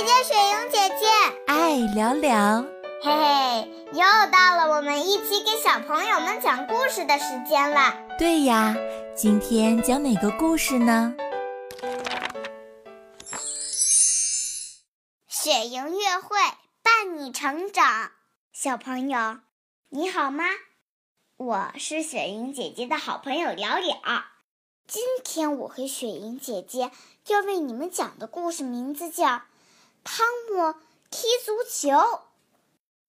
姐姐，雪莹姐姐，爱聊聊，嘿嘿，又到了我们一起给小朋友们讲故事的时间了。对呀，今天讲哪个故事呢？雪莹乐会伴你成长，小朋友你好吗？我是雪莹姐姐的好朋友了了。今天我和雪莹姐姐要为你们讲的故事名字叫《汤姆踢足球》，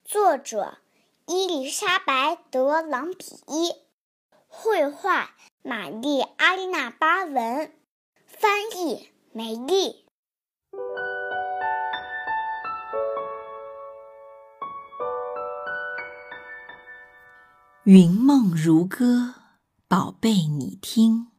作者伊丽莎白·德朗比伊，绘画玛丽·阿丽娜·巴文，翻译梅丽。云梦如歌，宝贝，你听。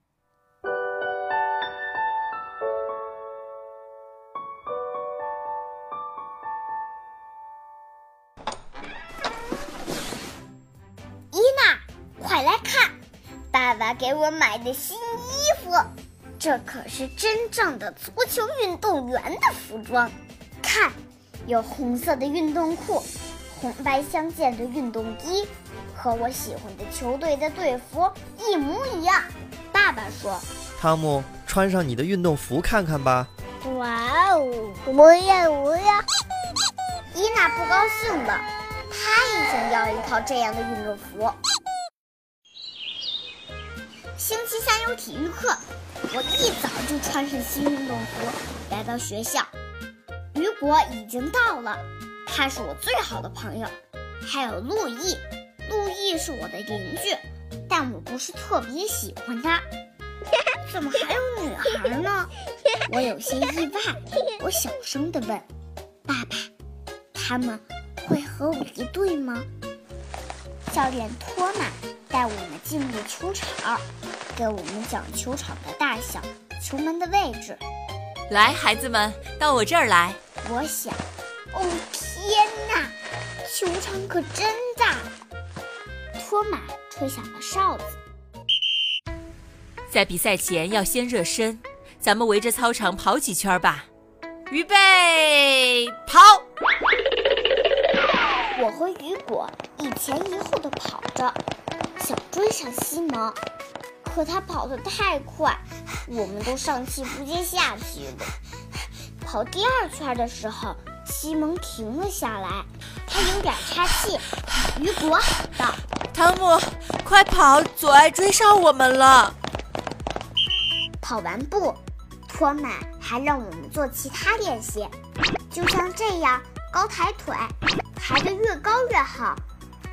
给我买的新衣服，这可是真正的足球运动员的服装。看，有红色的运动裤，红白相间的运动衣，和我喜欢的球队的队服一模一样。爸爸说：“汤姆，穿上你的运动服看看吧。”哇哦！我要，我要！伊娜不高兴了。她也想要一套这样的运动服。星期三有体育课，我一早就穿上新运动服来到学校。雨果已经到了，他是我最好的朋友。还有路易，路易是我的邻居，但我不是特别喜欢他。怎么还有女孩呢？我有些意外，我小声地问爸爸：“他们？”会和我一队吗？教练托马带我们进入球场，给我们讲球场的大小、球门的位置。来，孩子们，到我这儿来。我想，哦天哪，球场可真大！托马吹响了哨子。在比赛前要先热身，咱们围着操场跑几圈吧。预备，跑！我和雨果一前一后的跑着，想追上西蒙，可他跑得太快，我们都上气不接下气的。跑第二圈的时候，西蒙停了下来，他有点岔气。雨果道：“汤姆，快跑，左爱追上我们了。”跑完步，托马还让我们做其他练习，就像这样高抬腿。抬得越高越好，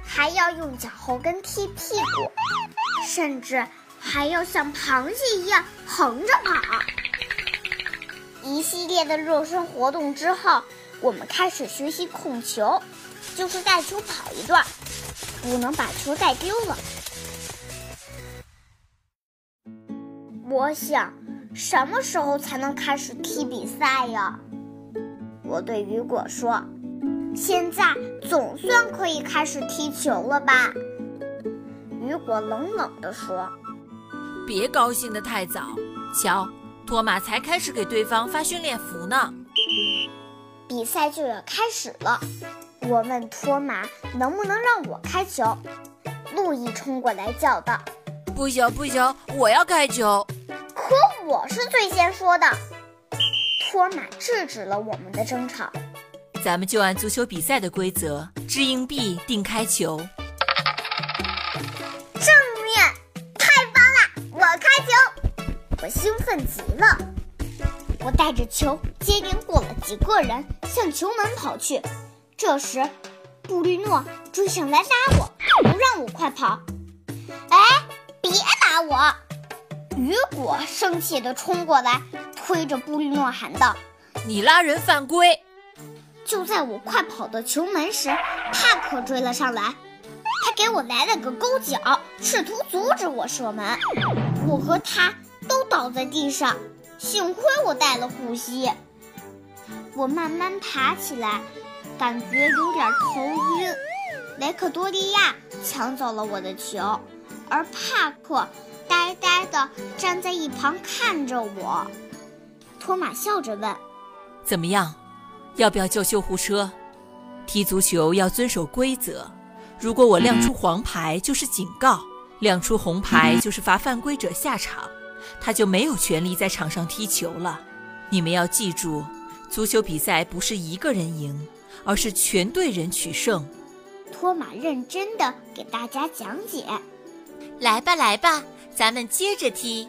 还要用脚后跟踢屁股，甚至还要像螃蟹一样横着跑。一系列的热身活动之后，我们开始学习控球，就是带球跑一段，不能把球带丢了。我想，什么时候才能开始踢比赛呀？我对雨果说。现在总算可以开始踢球了吧？雨果冷冷地说：“别高兴得太早，瞧，托马才开始给对方发训练服呢。”比赛就要开始了，我问托马能不能让我开球。路易冲过来叫道：“不行不行，我要开球！”可我是最先说的。托马制止了我们的争吵。咱们就按足球比赛的规则，掷硬币定开球。奋极了。我带着球接连过了几个人，向球门跑去。这时，布利诺追上来拉我，不让我快跑。哎，别打我！雨果生气地冲过来，推着布利诺喊道：“你拉人犯规！”就在我快跑到球门时，帕克追了上来，他给我来了个勾脚，试图阻止我射门。我和他都倒在地上，幸亏我带了护膝。我慢慢爬起来，感觉有点头晕。维克多利亚抢走了我的球，而帕克呆呆地站在一旁看着我。托马笑着问：“怎么样？”要不要叫救护车？踢足球要遵守规则，如果我亮出黄牌就是警告，亮出红牌就是罚犯规者下场，他就没有权利在场上踢球了。你们要记住，足球比赛不是一个人赢，而是全队人取胜。托马认真的给大家讲解。来吧，来吧，咱们接着踢。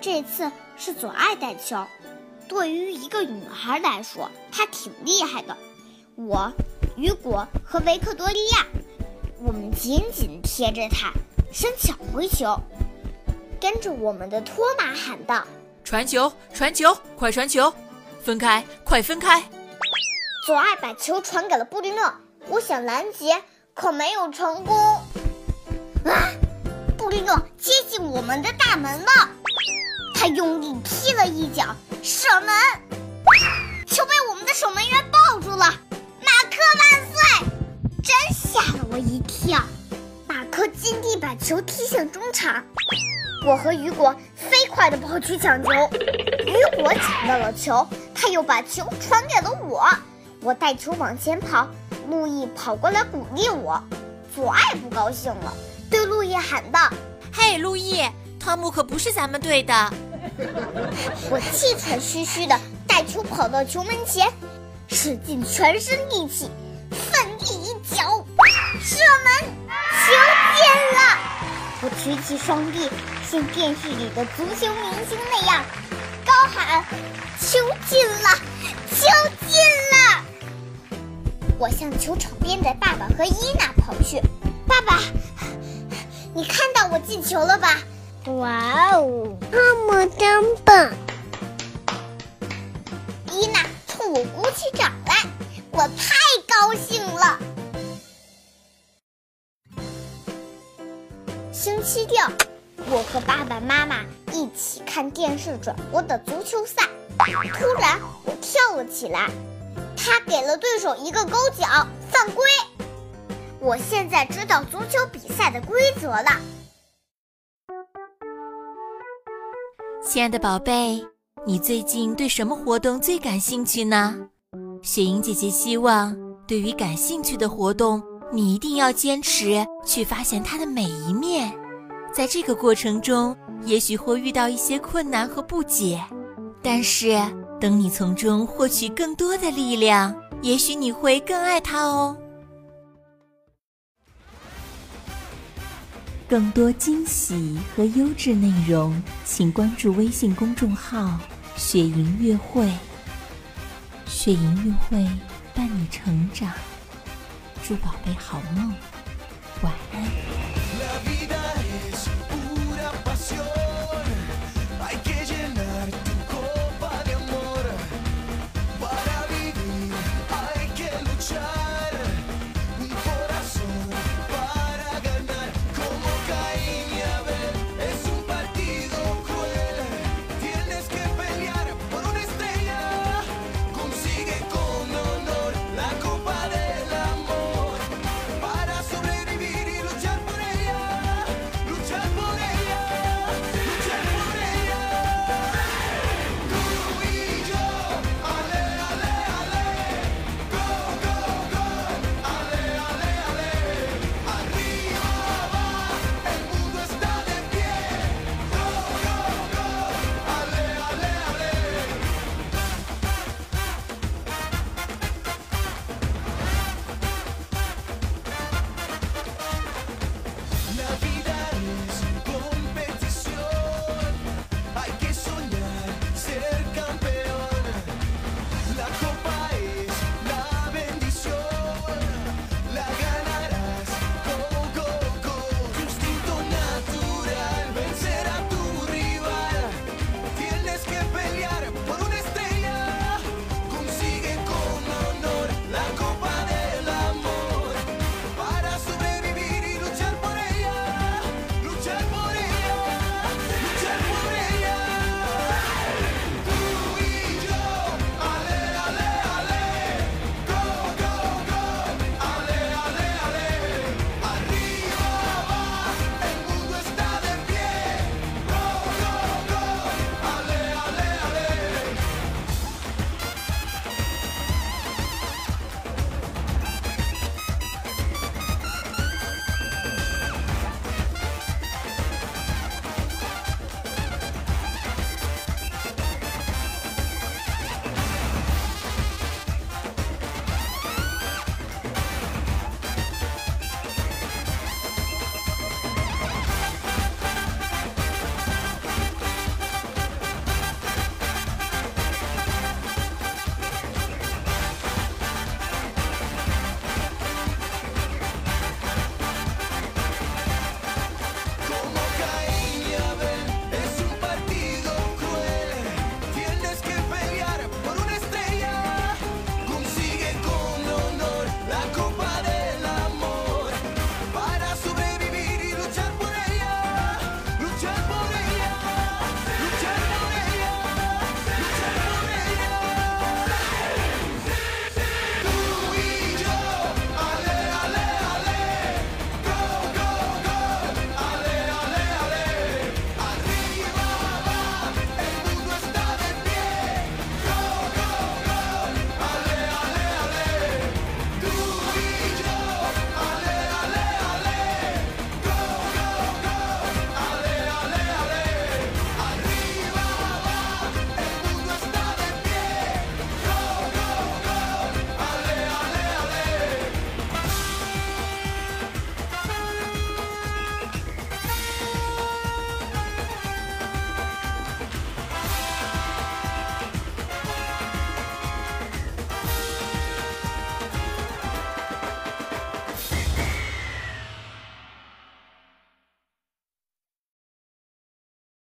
这次是左爱带球，对于一个女孩来说，她挺厉害的。我、雨果和维克多利亚，我们紧紧贴着她，想抢回球。跟着我们的托马喊道：“传球，传球，快传球！分开，快分开！”左爱把球传给了布利诺，我想拦截，可没有成功。啊！布利诺接近我们的大门了，他用力踢了一脚，射门，球被我们的守门员抱住了。马克万岁！真吓了我一跳。马克尽力把球踢向中场，我和雨果飞快地跑去抢球。雨果抢到了球，他又把球传给了我。我带球往前跑，路易跑过来鼓励我。左爱不高兴了。对路易喊道：“嘿，路易，汤姆可不是咱们队的。”我气喘吁吁地带球跑到球门前，使尽全身力气，奋力一脚，射门，球进了！我举起双臂，像电视里的足球明星那样高喊：“球进了，球进了！”我向球场边的爸爸和伊娜跑去，爸爸。你看到我进球了吧？哇哦，那么真棒！伊娜冲我鼓起掌来，我太高兴了。星期六，我和爸爸妈妈一起看电视转播的足球赛。突然，我跳了起来，他给了对手一个勾脚，犯规。我现在知道足球比赛的规则了，亲爱的宝贝，你最近对什么活动最感兴趣呢？雪莹姐姐希望，对于感兴趣的活动，你一定要坚持去发现它的每一面。在这个过程中，也许会遇到一些困难和不解，但是等你从中获取更多的力量，也许你会更爱它哦。更多惊喜和优质内容，请关注微信公众号“雪莹乐会”。雪莹乐会伴你成长，祝宝贝好梦，晚安。